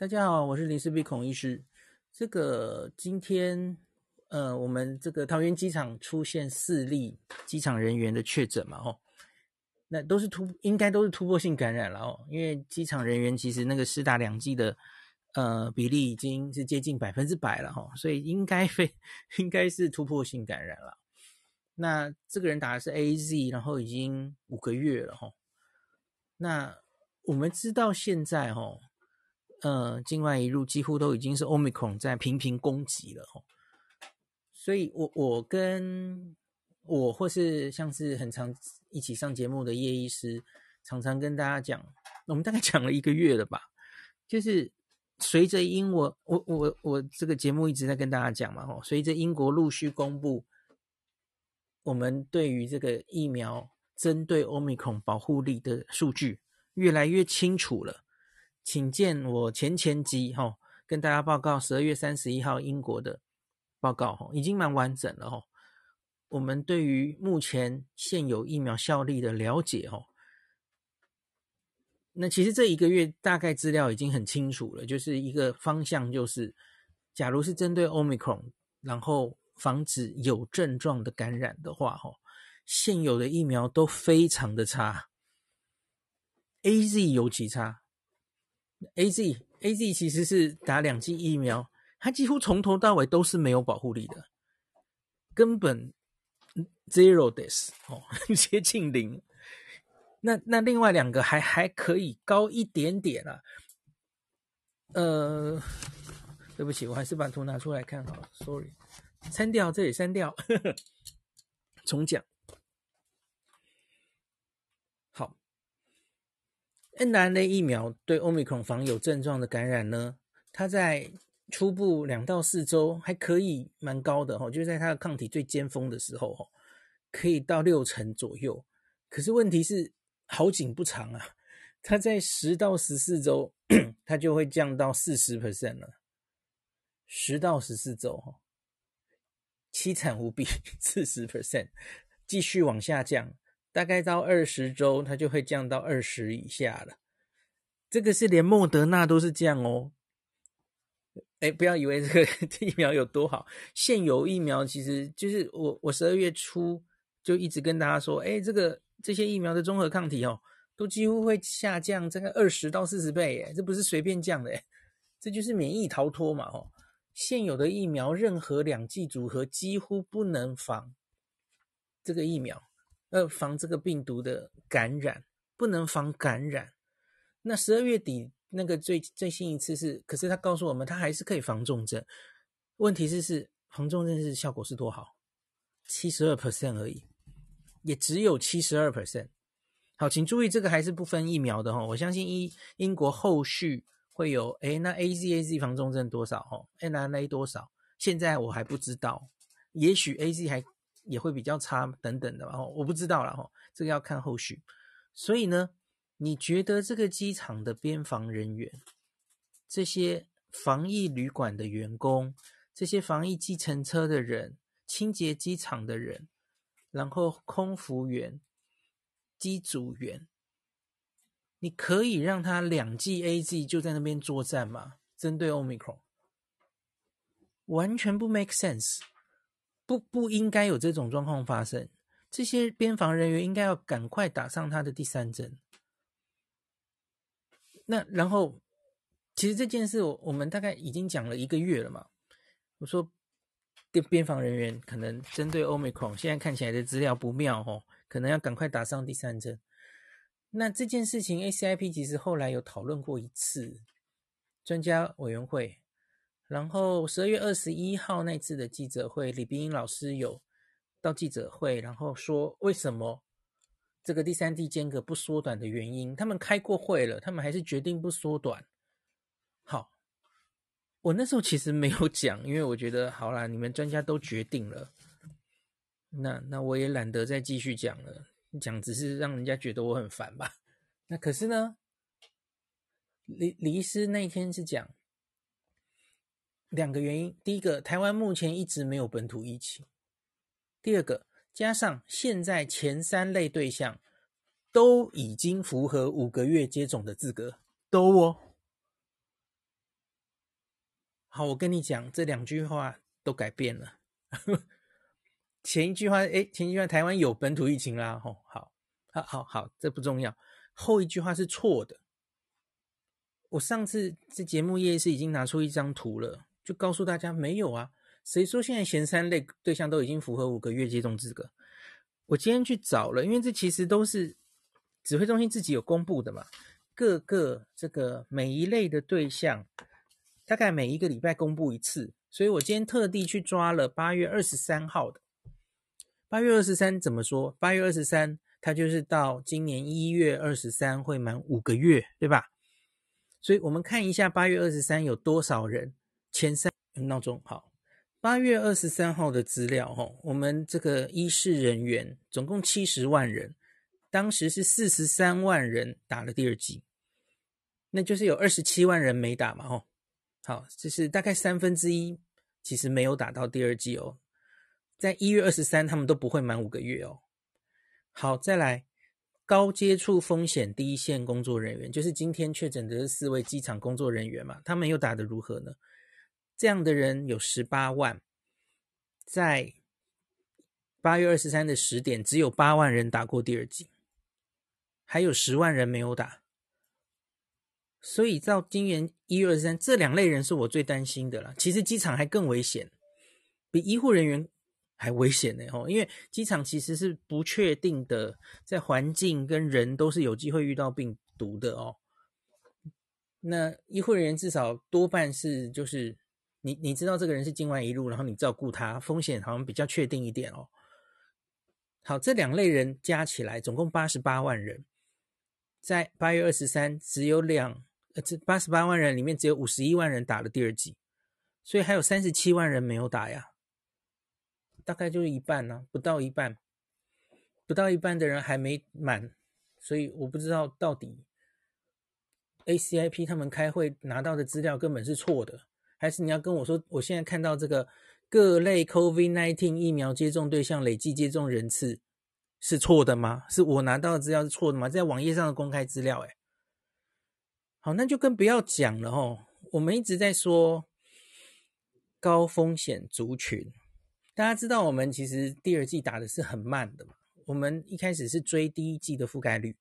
大家好，我是林氏璧孔医师。这个今天，呃，我们这个桃园机场出现四例机场人员的确诊嘛，哦，那都是突，应该都是突破性感染了哦。因为机场人员其实那个施打两剂的，呃，比例已经是接近百分之百了哈、哦，所以应该非应该是突破性感染了。那这个人打的是 AZ，然后已经五个月了哈、哦。那我们知道现在哈、哦。呃，境外移入几乎都已经是 Omicron 在频频攻击了哦，所以我我跟我或是像是很常一起上节目的叶医师，常常跟大家讲，我们大概讲了一个月了吧，就是随着英国，我我我这个节目一直在跟大家讲嘛哦，随着英国陆续公布，我们对于这个疫苗针对 Omicron 保护力的数据越来越清楚了。请见我前前集哈，跟大家报告十二月三十一号英国的报告哈，已经蛮完整了哈。我们对于目前现有疫苗效力的了解哈，那其实这一个月大概资料已经很清楚了，就是一个方向，就是假如是针对 Omicron，然后防止有症状的感染的话哈，现有的疫苗都非常的差，AZ 尤其差。A Z A Z 其实是打两剂疫苗，它几乎从头到尾都是没有保护力的，根本 zero this 哦，接近零。那那另外两个还还可以高一点点啊。呃，对不起，我还是把图拿出来看好了，sorry，删掉这里删掉，重讲。mRNA 疫苗对 Omicron 防有症状的感染呢，它在初步两到四周还可以蛮高的哈，就在它的抗体最尖峰的时候哈，可以到六成左右。可是问题是好景不长啊，它在十到十四周，它就会降到四十 percent 了。十到十四周哈，凄惨无比，四十 percent 继续往下降。大概到二十周，它就会降到二十以下了。这个是连莫德纳都是这样哦。哎，不要以为这个 疫苗有多好，现有疫苗其实就是我我十二月初就一直跟大家说，哎，这个这些疫苗的综合抗体哦，都几乎会下降这个二十到四十倍，哎，这不是随便降的，哎，这就是免疫逃脱嘛，哦。现有的疫苗任何两剂组合几乎不能防这个疫苗。呃，防这个病毒的感染，不能防感染。那十二月底那个最最新一次是，可是他告诉我们，他还是可以防重症。问题是是防重症是效果是多好？七十二 percent 而已，也只有七十二 percent。好，请注意，这个还是不分疫苗的哈。我相信英英国后续会有，诶，那 A Z A Z 防重症多少？哈，N R A 多少？现在我还不知道，也许 A Z 还。也会比较差等等的，然后我不知道了哈，这个要看后续。所以呢，你觉得这个机场的边防人员、这些防疫旅馆的员工、这些防疫计程车的人、清洁机场的人，然后空服员、机组员，你可以让他两剂 AZ 就在那边作战吗？针对 Omicron，完全不 make sense。不不应该有这种状况发生，这些边防人员应该要赶快打上他的第三针。那然后，其实这件事我我们大概已经讲了一个月了嘛。我说，边边防人员可能针对 Omicron，现在看起来的资料不妙哦，可能要赶快打上第三针。那这件事情 ACIP 其实后来有讨论过一次，专家委员会。然后十二月二十一号那次的记者会，李冰老师有到记者会，然后说为什么这个第三地间隔不缩短的原因，他们开过会了，他们还是决定不缩短。好，我那时候其实没有讲，因为我觉得好啦，你们专家都决定了，那那我也懒得再继续讲了，讲只是让人家觉得我很烦吧。那可是呢，李李医师那一天是讲。两个原因，第一个，台湾目前一直没有本土疫情；第二个，加上现在前三类对象都已经符合五个月接种的资格，都哦。好，我跟你讲，这两句话都改变了。前一句话，诶，前一句话台湾有本土疫情啦，吼，好，好，好，好，这不重要。后一句话是错的。我上次这节目业是已经拿出一张图了，就告诉大家没有啊。谁说现在前三类对象都已经符合五个月接种资格？我今天去找了，因为这其实都是指挥中心自己有公布的嘛。各个这个每一类的对象，大概每一个礼拜公布一次，所以我今天特地去抓了八月二十三号的。八月二十三怎么说？八月二十三，它就是到今年一月二十三会满五个月，对吧？所以我们看一下八月二十三有多少人，前三闹钟好。八月二十三号的资料，哈，我们这个医事人员总共七十万人，当时是四十三万人打了第二剂，那就是有二十七万人没打嘛，哈，好，这是大概三分之一，其实没有打到第二剂哦，在一月二十三，他们都不会满五个月哦。好，再来高接触风险第一线工作人员，就是今天确诊的四位机场工作人员嘛，他们又打得如何呢？这样的人有十八万，在八月二十三的十点，只有八万人打过第二剂，还有十万人没有打。所以到今年一月二十三，这两类人是我最担心的了。其实机场还更危险，比医护人员还危险呢。吼，因为机场其实是不确定的，在环境跟人都是有机会遇到病毒的哦。那医护人员至少多半是就是。你你知道这个人是境外一路，然后你照顾他，风险好像比较确定一点哦。好，这两类人加起来总共八十八万人，在八月二十三，只有两呃，这八十八万人里面只有五十一万人打了第二剂，所以还有三十七万人没有打呀，大概就是一半呢、不到一半，不到一半的人还没满，所以我不知道到底 ACIP 他们开会拿到的资料根本是错的。还是你要跟我说，我现在看到这个各类 COVID-19 疫苗接种对象累计接种人次是错的吗？是我拿到的资料是错的吗？在网页上的公开资料，哎，好，那就更不要讲了哦。我们一直在说高风险族群，大家知道我们其实第二季打的是很慢的嘛，我们一开始是追第一季的覆盖率。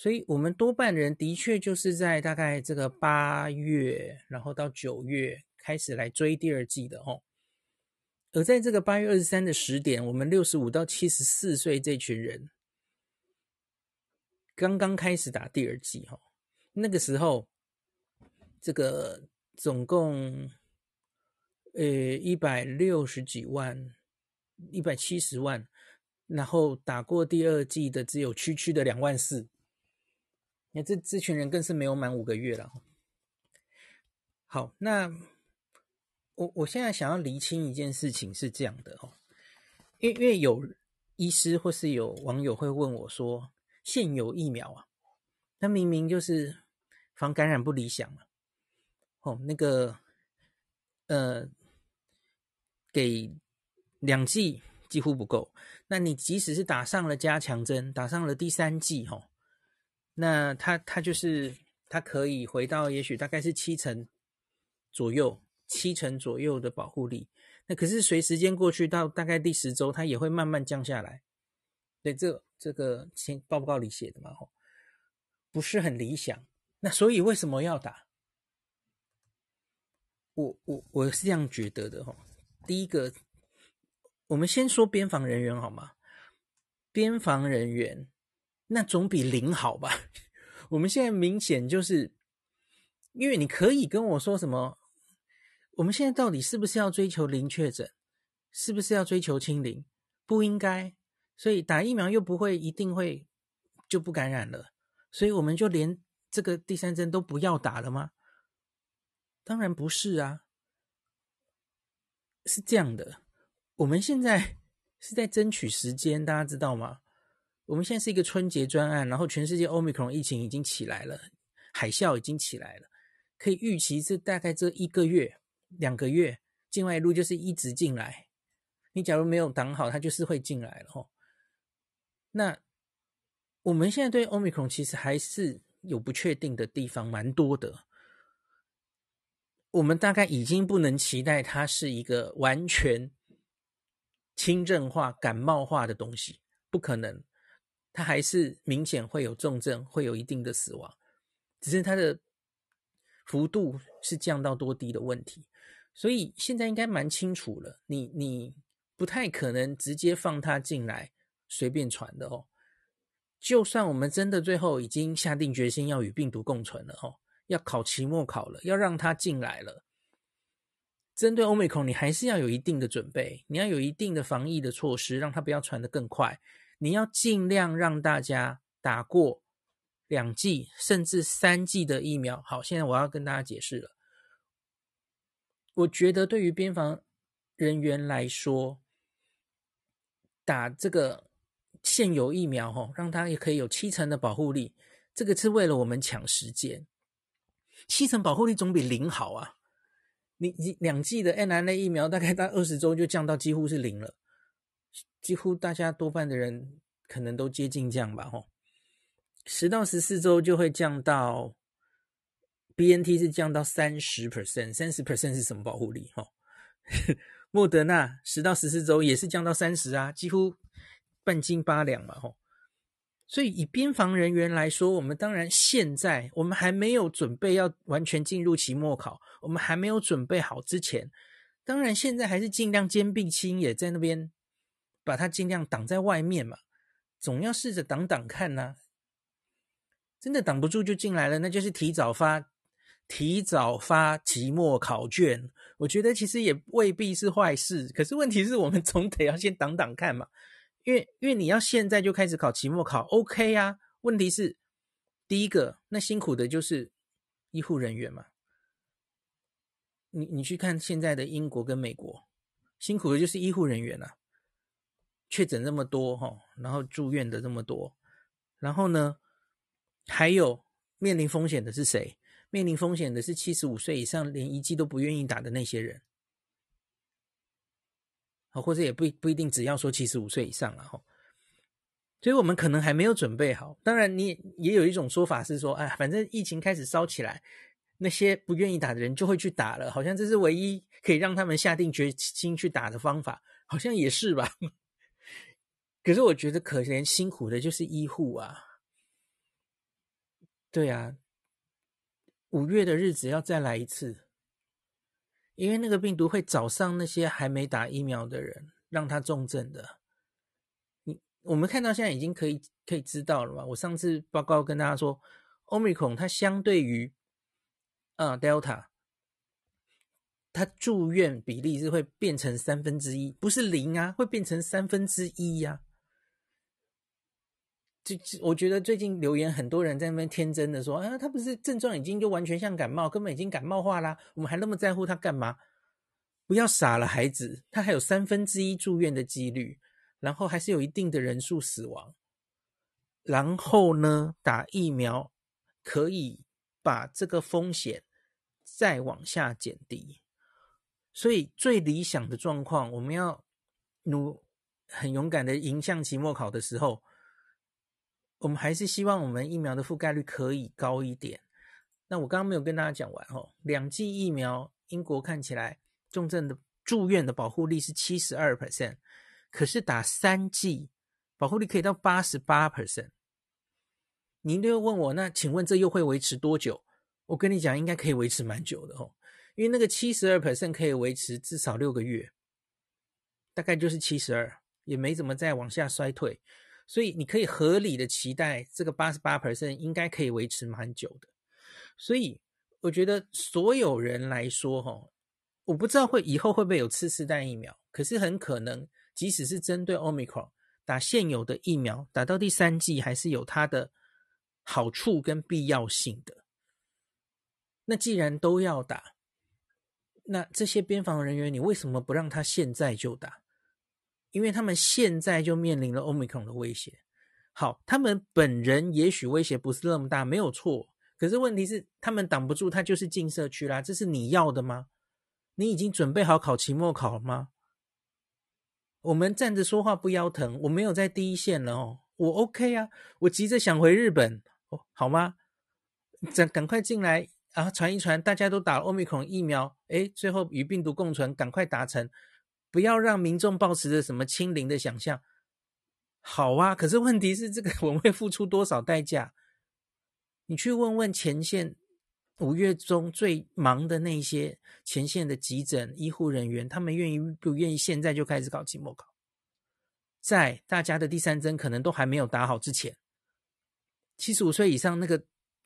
所以，我们多半人的确就是在大概这个八月，然后到九月开始来追第二季的哦。而在这个八月二十三的十点，我们六十五到七十四岁这群人刚刚开始打第二季哈。那个时候，这个总共呃一百六十几万，一百七十万，然后打过第二季的只有区区的两万四。这这群人更是没有满五个月了。好，那我我现在想要厘清一件事情是这样的哦，因为因为有医师或是有网友会问我说，现有疫苗啊，那明明就是防感染不理想嘛，哦，那个呃，给两剂几乎不够，那你即使是打上了加强针，打上了第三剂，哦。那他他就是他可以回到也许大概是七成左右，七成左右的保护力。那可是随时间过去到大概第十周，它也会慢慢降下来。对，这这个先报告里写的嘛，吼，不是很理想。那所以为什么要打？我我我是这样觉得的，吼。第一个，我们先说边防人员好吗？边防人员。那总比零好吧？我们现在明显就是，因为你可以跟我说什么，我们现在到底是不是要追求零确诊？是不是要追求清零？不应该，所以打疫苗又不会一定会就不感染了，所以我们就连这个第三针都不要打了吗？当然不是啊，是这样的，我们现在 是在争取时间，大家知道吗？我们现在是一个春节专案，然后全世界 Omicron 疫情已经起来了，海啸已经起来了，可以预期这大概这一个月、两个月，境外路就是一直进来。你假如没有挡好，它就是会进来了吼。那我们现在对 Omicron 其实还是有不确定的地方，蛮多的。我们大概已经不能期待它是一个完全轻症化、感冒化的东西，不可能。它还是明显会有重症，会有一定的死亡，只是它的幅度是降到多低的问题。所以现在应该蛮清楚了，你你不太可能直接放它进来随便传的哦。就算我们真的最后已经下定决心要与病毒共存了哦。要考期末考了，要让他进来了。针对 Omicron，你还是要有一定的准备，你要有一定的防疫的措施，让它不要传得更快。你要尽量让大家打过两剂甚至三剂的疫苗。好，现在我要跟大家解释了。我觉得对于边防人员来说，打这个现有疫苗，吼，让他也可以有七成的保护力，这个是为了我们抢时间。七成保护力总比零好啊！你你两剂的 n r n a 疫苗大概到二十周就降到几乎是零了，几乎大家多半的人可能都接近这样吧，吼，十到十四周就会降到 BNT 是降到三十 percent，三十 percent 是什么保护力？吼，莫德纳十到十四周也是降到三十啊，几乎半斤八两嘛，吼。所以，以边防人员来说，我们当然现在我们还没有准备要完全进入期末考，我们还没有准备好之前，当然现在还是尽量坚壁清野，在那边把它尽量挡在外面嘛，总要试着挡挡看呐、真的挡不住就进来了，那就是提早发提早发期末考卷。我觉得其实也未必是坏事，可是问题是我们总得要先挡挡看嘛。因为，因为你要现在就开始考期末考，OK 啊？问题是，第一个，那辛苦的就是医护人员嘛。你你去看现在的英国跟美国，辛苦的就是医护人员啊。确诊这么多哈，然后住院的这么多，然后呢，还有面临风险的是谁？面临风险的是七十五岁以上连一剂都不愿意打的那些人。啊或者也不不一定，只要说七十五岁以上了哈，所以我们可能还没有准备好。当然，你也有一种说法是说，哎，反正疫情开始烧起来，那些不愿意打的人就会去打了，好像这是唯一可以让他们下定决心去打的方法，好像也是吧。可是我觉得可怜辛苦的就是医护啊，对啊，五月的日子要再来一次。因为那个病毒会找上那些还没打疫苗的人，让他重症的。你我们看到现在已经可以可以知道了嘛？我上次报告跟大家说，Omicron 它相对于啊 Delta，它住院比例是会变成三分之一，不是零啊，会变成三分之一呀。就我觉得最近留言很多人在那边天真的说啊，他不是症状已经就完全像感冒，根本已经感冒化啦，我们还那么在乎他干嘛？不要傻了，孩子，他还有三分之一住院的几率，然后还是有一定的人数死亡，然后呢，打疫苗可以把这个风险再往下减低，所以最理想的状况，我们要努很勇敢的迎向期末考的时候。我们还是希望我们疫苗的覆盖率可以高一点。那我刚刚没有跟大家讲完哦，两剂疫苗，英国看起来重症的住院的保护力是七十二 percent，可是打三剂保护力可以到八十八 percent。您又问我，那请问这又会维持多久？我跟你讲，应该可以维持蛮久的哦，因为那个七十二 percent 可以维持至少六个月，大概就是七十二，也没怎么再往下衰退。所以你可以合理的期待，这个八十八 percent 应该可以维持蛮久的。所以我觉得所有人来说，哈，我不知道会以后会不会有次世代疫苗，可是很可能，即使是针对 Omicron 打现有的疫苗，打到第三剂还是有它的好处跟必要性的。那既然都要打，那这些边防人员，你为什么不让他现在就打？因为他们现在就面临了 Omicron 的威胁。好，他们本人也许威胁不是那么大，没有错。可是问题是，他们挡不住，他就是进社区啦。这是你要的吗？你已经准备好考期末考了吗？我们站着说话不腰疼，我没有在第一线了哦，我 OK 啊，我急着想回日本，哦，好吗？赶赶快进来啊传一传，大家都打了 Omicron 疫苗，诶，最后与病毒共存，赶快达成，不要让民众抱持着什么清零的想象。好啊，可是问题是，这个我们会付出多少代价？你去问问前线五月中最忙的那些前线的急诊医护人员，他们愿意不愿意现在就开始搞期末考？在大家的第三针可能都还没有打好之前，七十五岁以上那个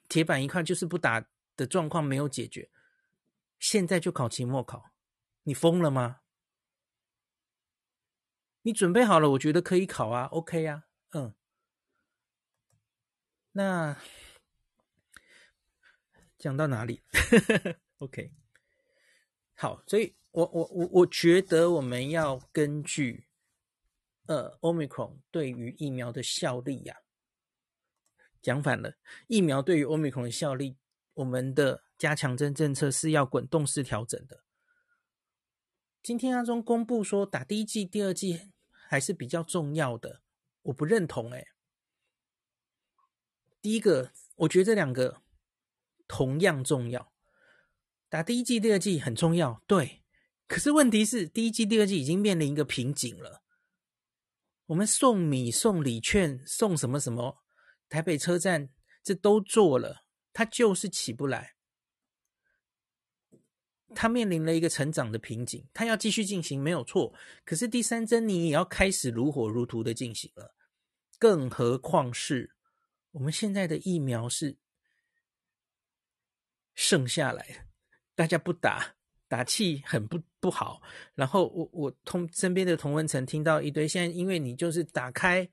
铁板一块就是不打的状况没有解决，现在就考期末考，你疯了吗？你准备好了，我觉得可以考啊，OK 啊，嗯，那。讲到哪里？OK，好，所以我我我我觉得我们要根据呃，Omicron 对于疫苗的效力呀、啊，讲反了，疫苗对于 Omicron 的效力，我们的加强针政策是要滚动式调整的。今天阿中公布说打第一剂、第二剂还是比较重要的，我不认同哎。第一个，我觉得这两个。同样重要，打第一剂、第二剂很重要，对。可是问题是，第一季、第二季已经面临一个瓶颈了。我们送米、送礼券、送什么什么，台北车站这都做了，它就是起不来。他面临了一个成长的瓶颈，他要继续进行没有错。可是第三针你也要开始如火如荼的进行了，更何况是我们现在的疫苗是。剩下来，大家不打，打气很不不好。然后我我同身边的同温层听到一堆，现在因为你就是打开，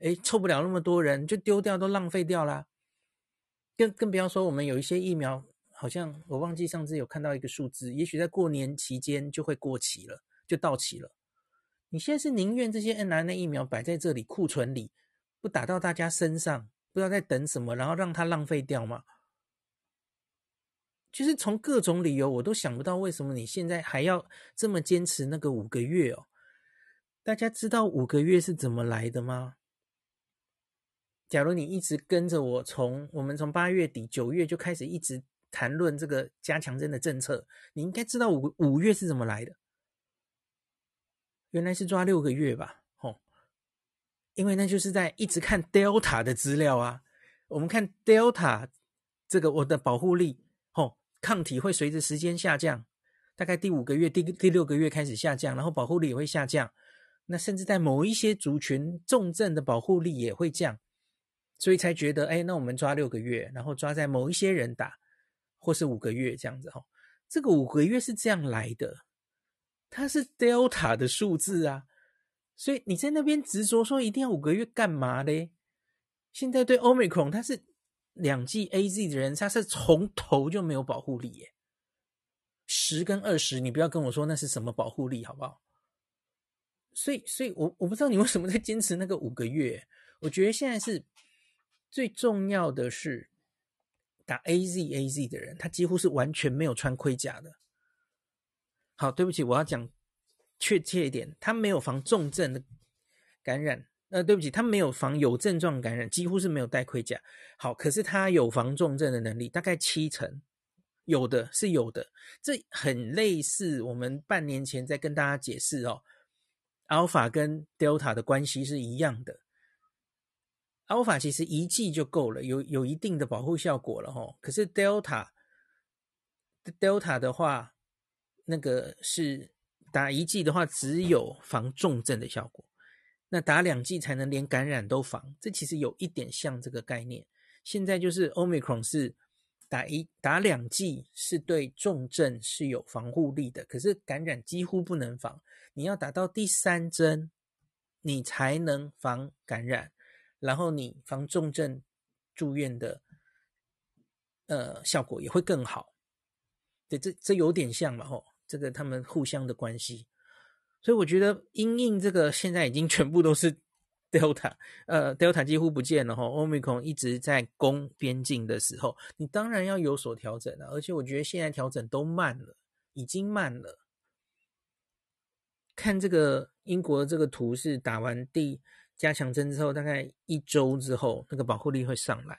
哎，凑不了那么多人，就丢掉，都浪费掉啦。更更不要说我们有一些疫苗，好像我忘记上次有看到一个数字，也许在过年期间就会过期了，就到期了。你现在是宁愿这些 N R N A 疫苗摆在这里库存里，不打到大家身上，不知道在等什么，然后让它浪费掉吗？其实从各种理由，我都想不到为什么你现在还要这么坚持那个五个月哦。大家知道五个月是怎么来的吗？假如你一直跟着我，从我们从八月底九月就开始一直谈论这个加强针的政策，你应该知道五五月是怎么来的。原来是抓六个月吧？吼，因为那就是在一直看 Delta 的资料啊。我们看 Delta 这个我的保护力。哦抗体会随着时间下降，大概第五个月、第第六个月开始下降，然后保护力也会下降。那甚至在某一些族群，重症的保护力也会降，所以才觉得，哎，那我们抓六个月，然后抓在某一些人打，或是五个月这样子哈。这个五个月是这样来的，它是 Delta 的数字啊，所以你在那边执着说一定要五个月干嘛嘞？现在对 Omicron 它是。两剂 AZ 的人，他是从头就没有保护力耶。十跟二十，你不要跟我说那是什么保护力，好不好？所以，所以我我不知道你为什么在坚持那个五个月。我觉得现在是最重要的是打 AZ AZ 的人，他几乎是完全没有穿盔甲的。好，对不起，我要讲确切一点，他没有防重症的感染。呃，对不起，他没有防有症状感染，几乎是没有戴盔甲。好，可是他有防重症的能力，大概七成，有的是有的。这很类似我们半年前在跟大家解释哦，Alpha 跟 Delta 的关系是一样的。Alpha 其实一剂就够了，有有一定的保护效果了哦。可是 Delta，Delta Delta 的话，那个是打一剂的话，只有防重症的效果。那打两剂才能连感染都防，这其实有一点像这个概念。现在就是 Omicron 是打一打两剂是对重症是有防护力的，可是感染几乎不能防。你要打到第三针，你才能防感染，然后你防重症住院的呃效果也会更好。对，这这有点像嘛吼，这个他们互相的关系。所以我觉得，因应这个现在已经全部都是 Delta，呃，Delta 几乎不见了哈，Omicron 一直在攻边境的时候，你当然要有所调整了。而且我觉得现在调整都慢了，已经慢了。看这个英国的这个图是打完第加强针之后，大概一周之后，那个保护力会上来。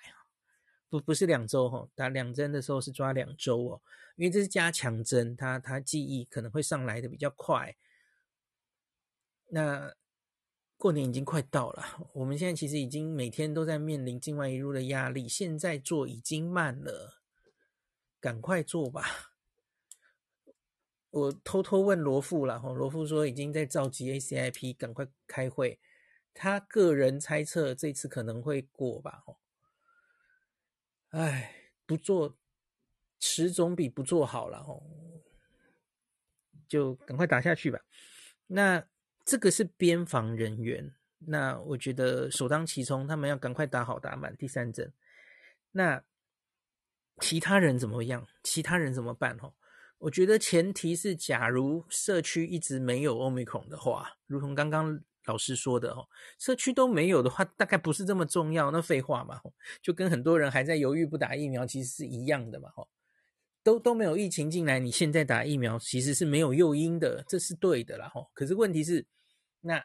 不不是两周哈，打两针的时候是抓两周哦，因为这是加强针，它它记忆可能会上来的比较快。那过年已经快到了，我们现在其实已经每天都在面临境外一入的压力，现在做已经慢了，赶快做吧。我偷偷问罗富了哈，罗富说已经在召集 ACIP，赶快开会。他个人猜测这次可能会过吧，哦，哎，不做，迟总比不做好了哦，就赶快打下去吧。那这个是边防人员，那我觉得首当其冲，他们要赶快打好打满第三针。那其他人怎么样？其他人怎么办？哦？我觉得前提是，假如社区一直没有 Omicron 的话，如同刚刚老师说的哦，社区都没有的话，大概不是这么重要。那废话嘛，就跟很多人还在犹豫不打疫苗，其实是一样的嘛。都都没有疫情进来，你现在打疫苗其实是没有诱因的，这是对的啦。可是问题是，那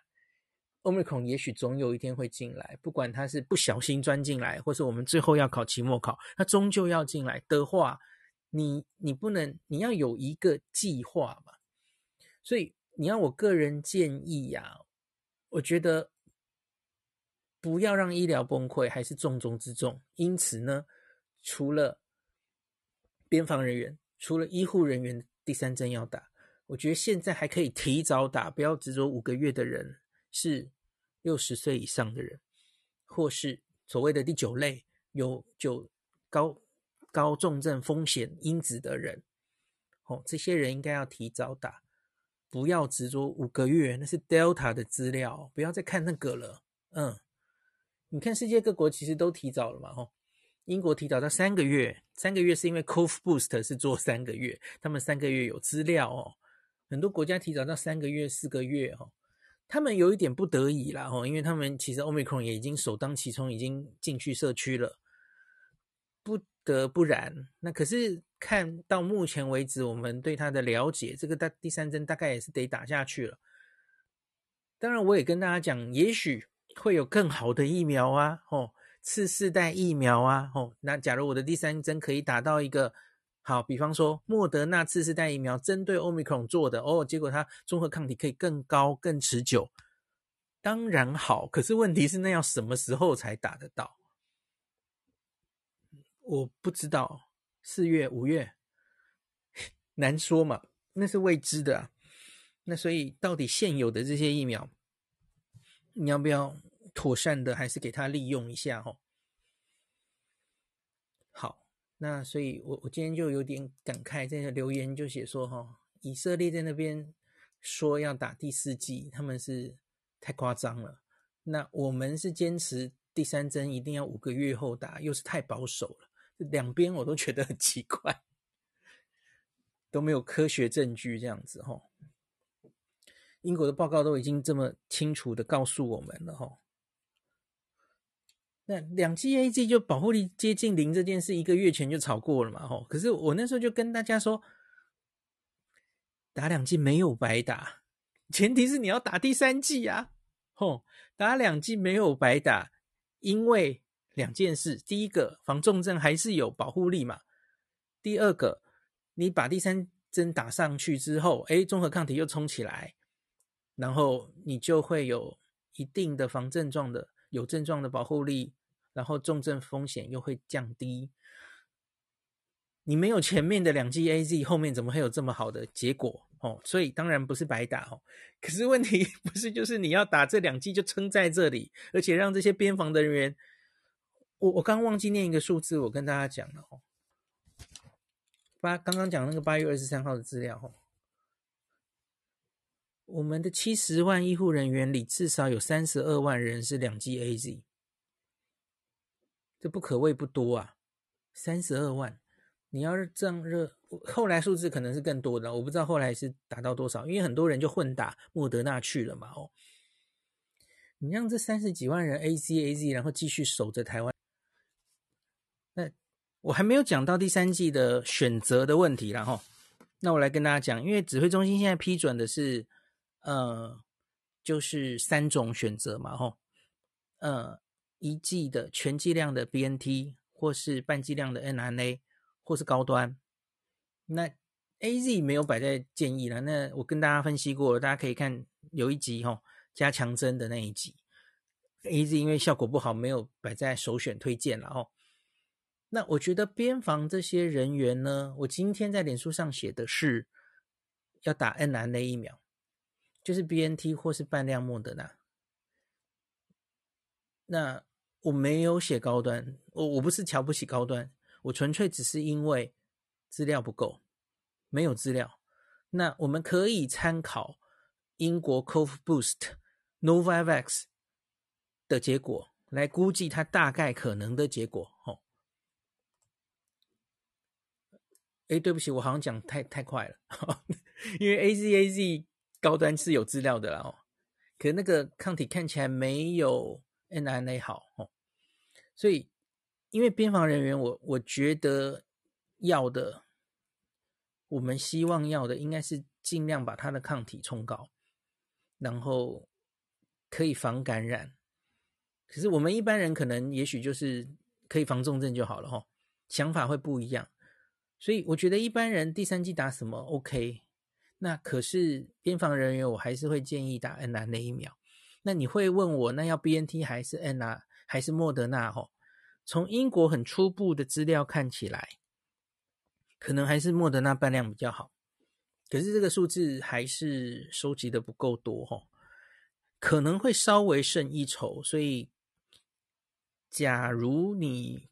Omicron 也许总有一天会进来，不管他是不小心钻进来，或是我们最后要考期末考，他终究要进来的话。你你不能，你要有一个计划嘛，所以你要我个人建议呀、我觉得不要让医疗崩溃，还是重中之重。因此呢，除了边防人员，除了医护人员第三针要打，我觉得现在还可以提早打，不要执着五个月的人是六十岁以上的人，或是所谓的第九类有就高。高重症风险因子的人，哦，这些人应该要提早打，不要执着五个月，那是 Delta 的资料，不要再看那个了。嗯，你看世界各国其实都提早了嘛，吼，英国提早到三个月，三个月是因为 Cov Boost 是做三个月，他们三个月有资料哦，很多国家提早到三个月、四个月，哦，他们有一点不得已啦，哦，因为他们其实 Omicron 也已经首当其冲，已经进去社区了，不。得不然，那可是看到目前为止，我们对他的了解，这个大第三针大概也是得打下去了。当然，我也跟大家讲，也许会有更好的疫苗啊，哦，次世代疫苗啊，哦，那假如我的第三针可以打到一个好，比方说莫德纳次世代疫苗针对 Omicron 做的，哦，结果它综合抗体可以更高、更持久，当然好。可是问题是，那要什么时候才打得到？我不知道，四月、五月难说嘛，那是未知的啊。那所以，到底现有的这些疫苗，你要不要妥善的，还是给他利用一下？哦？好，那所以我我今天就有点感慨，在留言就写说，哈，以色列在那边说要打第四剂，他们是太夸张了。那我们是坚持第三针一定要五个月后打，又是太保守了。两边我都觉得很奇怪，都没有科学证据这样子哈。英国的报告都已经这么清楚的告诉我们了哈。那两剂 AZ 就保护力接近零这件事，一个月前就吵过了嘛哈。可是我那时候就跟大家说，打两剂没有白打，前提是你要打第三剂啊。吼，打两剂没有白打，因为。两件事，第一个防重症还是有保护力嘛？第二个，你把第三针打上去之后，诶，综合抗体又冲起来，然后你就会有一定的防症状的有症状的保护力，然后重症风险又会降低。你没有前面的两剂 AZ，后面怎么会有这么好的结果？哦，所以当然不是白打哦。可是问题 不是就是你要打这两剂就撑在这里，而且让这些边防的人员。我我刚忘记念一个数字，我跟大家讲了哦。八刚刚讲那个八月二十三号的资料哦，我们的七十万医护人员里至少有三十二万人是两剂 AZ，这不可谓不多啊。三十二万，你要是这样热，后来数字可能是更多的，我不知道后来是达到多少，因为很多人就混打莫德纳去了嘛哦。你让这三十几万人 AZ AZ，然后继续守着台湾。那我还没有讲到第三剂的选择的问题啦齁，那我来跟大家讲，因为指挥中心现在批准的是，呃，就是三种选择嘛齁，呃，一剂的全剂量的 BNT 或是半剂量的 mRNA，或是高端。那 AZ 没有摆在建议了。那我跟大家分析过，大家可以看有一集哈、哦，加强针的那一集。AZ 因为效果不好，没有摆在首选推荐了哦。那我觉得边防这些人员呢，我今天在脸书上写的是要打 mRNA 疫苗，就是 BNT 或是半量莫德纳。那我没有写高端，我我不是瞧不起高端，我纯粹只是因为资料不够，没有资料。那我们可以参考英国 Cov Boost Novavax 的结果来估计它大概可能的结果。哦，哎，对不起，我好像讲太太快了，因为 AZAZ 高端是有资料的啦。哦，可那个抗体看起来没有。mRNA 好哦，所以因为边防人员我，我觉得要的，我们希望要的应该是尽量把他的抗体冲高，然后可以防感染。可是我们一般人可能也许就是可以防重症就好了哈，想法会不一样。所以我觉得一般人第三剂打什么 OK，那可是边防人员我还是会建议打 mRNA 疫苗。那你会问我，那要 BNT 还是 N 啊，还是莫德纳？吼，从英国很初步的资料看起来，可能还是莫德纳半量比较好。可是这个数字还是收集的不够多，吼，可能会稍微胜一筹。所以，假如你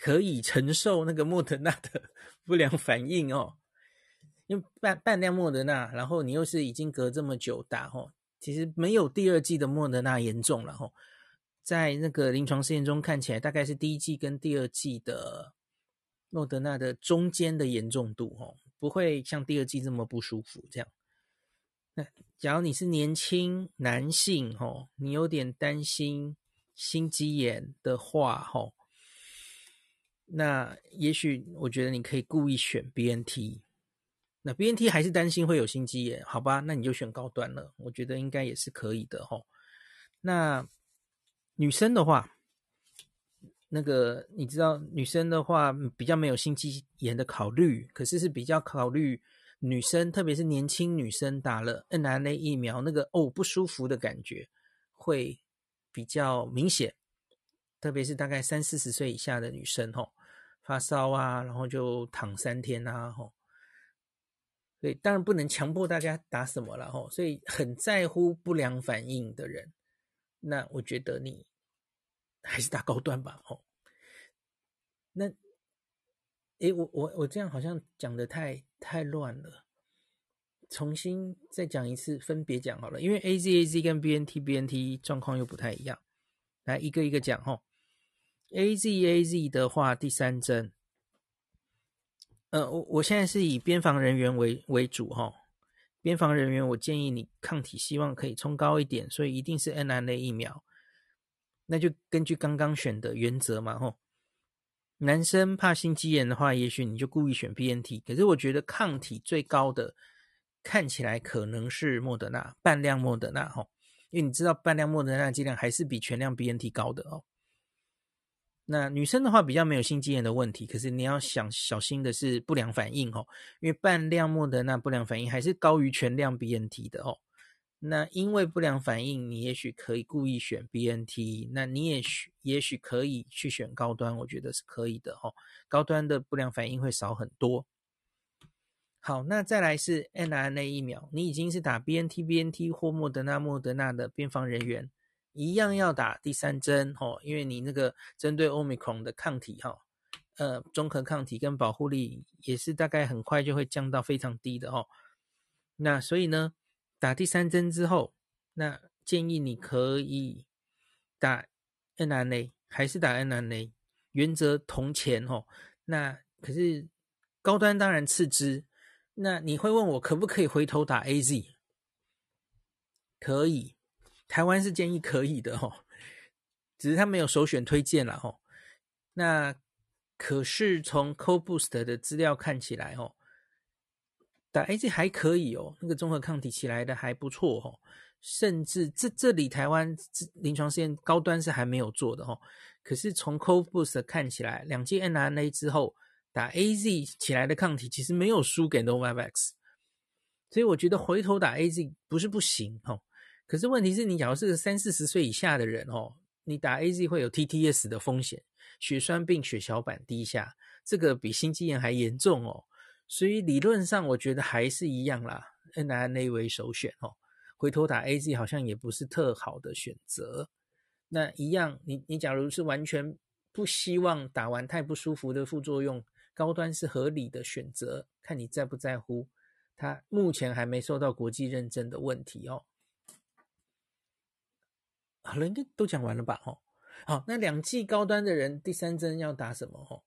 可以承受那个莫德纳的不良反应哦，因为半半量莫德纳，然后你又是已经隔这么久打，吼。其实没有第二季的莫德纳严重了吼，在那个临床试验中看起来，大概是第一季跟第二季的莫德纳的中间的严重度吼，不会像第二季这么不舒服这样。那假如你是年轻男性吼，你有点担心心肌炎的话吼，那也许我觉得你可以故意选 BNT。那 BNT 还是担心会有心肌炎，好吧？那你就选高端了，我觉得应该也是可以的吼。那女生的话，那个你知道，女生的话比较没有心肌炎的考虑，可是是比较考虑女生，特别是年轻女生打了 n r n a 疫苗，那个哦不舒服的感觉会比较明显，特别是大概三四十岁以下的女生吼，发烧啊，然后就躺三天啊吼。对，当然不能强迫大家打什么了吼，所以很在乎不良反应的人，那我觉得你还是打高端吧吼。那，诶，我我我这样好像讲的太太乱了，重新再讲一次，分别讲好了，因为 AZAZ 跟 BNT BNT 状况又不太一样，来一个一个讲吼。AZAZ 的话，第三针。呃，我我现在是以边防人员为为主哈、哦，边防人员我建议你抗体希望可以冲高一点，所以一定是 nrna 疫苗，那就根据刚刚选的原则嘛吼、哦。男生怕心肌炎的话，也许你就故意选 BNT，可是我觉得抗体最高的看起来可能是莫德纳半量莫德纳哈，因为你知道半量莫德纳剂量还是比全量 BNT 高的哦。那女生的话比较没有心肌炎的问题，可是你要想小心的是不良反应哦，因为半量莫德纳不良反应还是高于全量 BNT 的哦。那因为不良反应，你也许可以故意选 BNT，那你也许也许可以去选高端，我觉得是可以的哦。高端的不良反应会少很多。好，那再来是 mRNA 疫苗，你已经是打 BNT、BNT 或莫德纳、莫德纳的边防人员。一样要打第三针哦，因为你那个针对 Omicron 的抗体哈，呃，中和抗体跟保护力也是大概很快就会降到非常低的哦。那所以呢，打第三针之后，那建议你可以打 n r n a 还是打 n r n a 原则同前哦。那可是高端当然次之。那你会问我可不可以回头打 AZ？可以。台湾是建议可以的哦，只是他没有首选推荐了吼。那可是从 CO BOOST 的资料看起来哦，打 AZ 还可以哦，那个综合抗体起来的还不错哦。甚至这这里台湾临床试验高端是还没有做的哦，可是从 CO BOOST 看起来，两剂 mRNA 之后打 AZ 起来的抗体其实没有输给 Novavax，所以我觉得回头打 AZ 不是不行哦。可是问题是你假如是三四十岁以下的人哦，你打 AZ 会有 TTS 的风险，血栓病血小板低下，这个比心肌炎还严重哦。所以理论上我觉得还是一样啦 nrna 为首选哦。回头打 AZ 好像也不是特好的选择。那一样，你你假如是完全不希望打完太不舒服的副作用，高端是合理的选择，看你在不在乎。它目前还没受到国际认证的问题哦。好了，应该都讲完了吧？哦，好，那两剂高端的人，第三针要打什么？哦，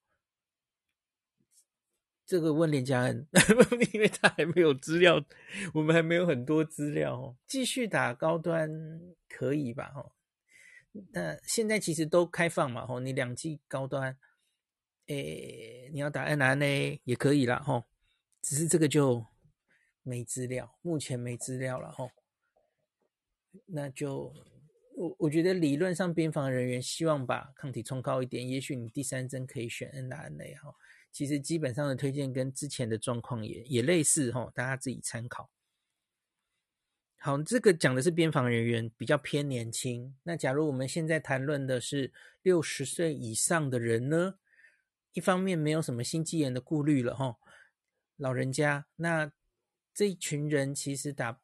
这个问连家恩，因为他还没有资料，我们还没有很多资料哦。继续打高端可以吧？哦。那现在其实都开放嘛，吼，你两剂高端，诶，你要打 mRNA 也可以啦，吼，只是这个就没资料，目前没资料了，吼。那就我我觉得理论上边防人员希望把抗体冲高一点，也许你第三针可以选 n r n a 哈，其实基本上的推荐跟之前的状况也也类似，哈，大家自己参考。好，这个讲的是边防人员比较偏年轻。那假如我们现在谈论的是六十岁以上的人呢？一方面没有什么心肌炎的顾虑了哈，老人家，那这一群人其实打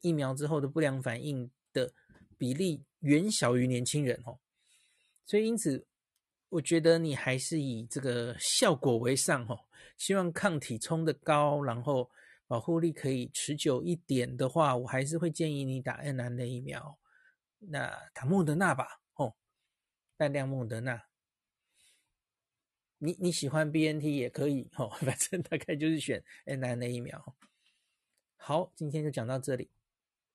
疫苗之后的不良反应的比例远小于年轻人哦。所以因此，我觉得你还是以这个效果为上哦，希望抗体冲得高，然后。保护力可以持久一点的话，我还是会建议你打 NNA 疫苗。那打莫德纳吧，哦，半量莫德纳。你你喜欢 BNT 也可以，哦，反正大概就是选 NNA 疫苗。好，今天就讲到这里。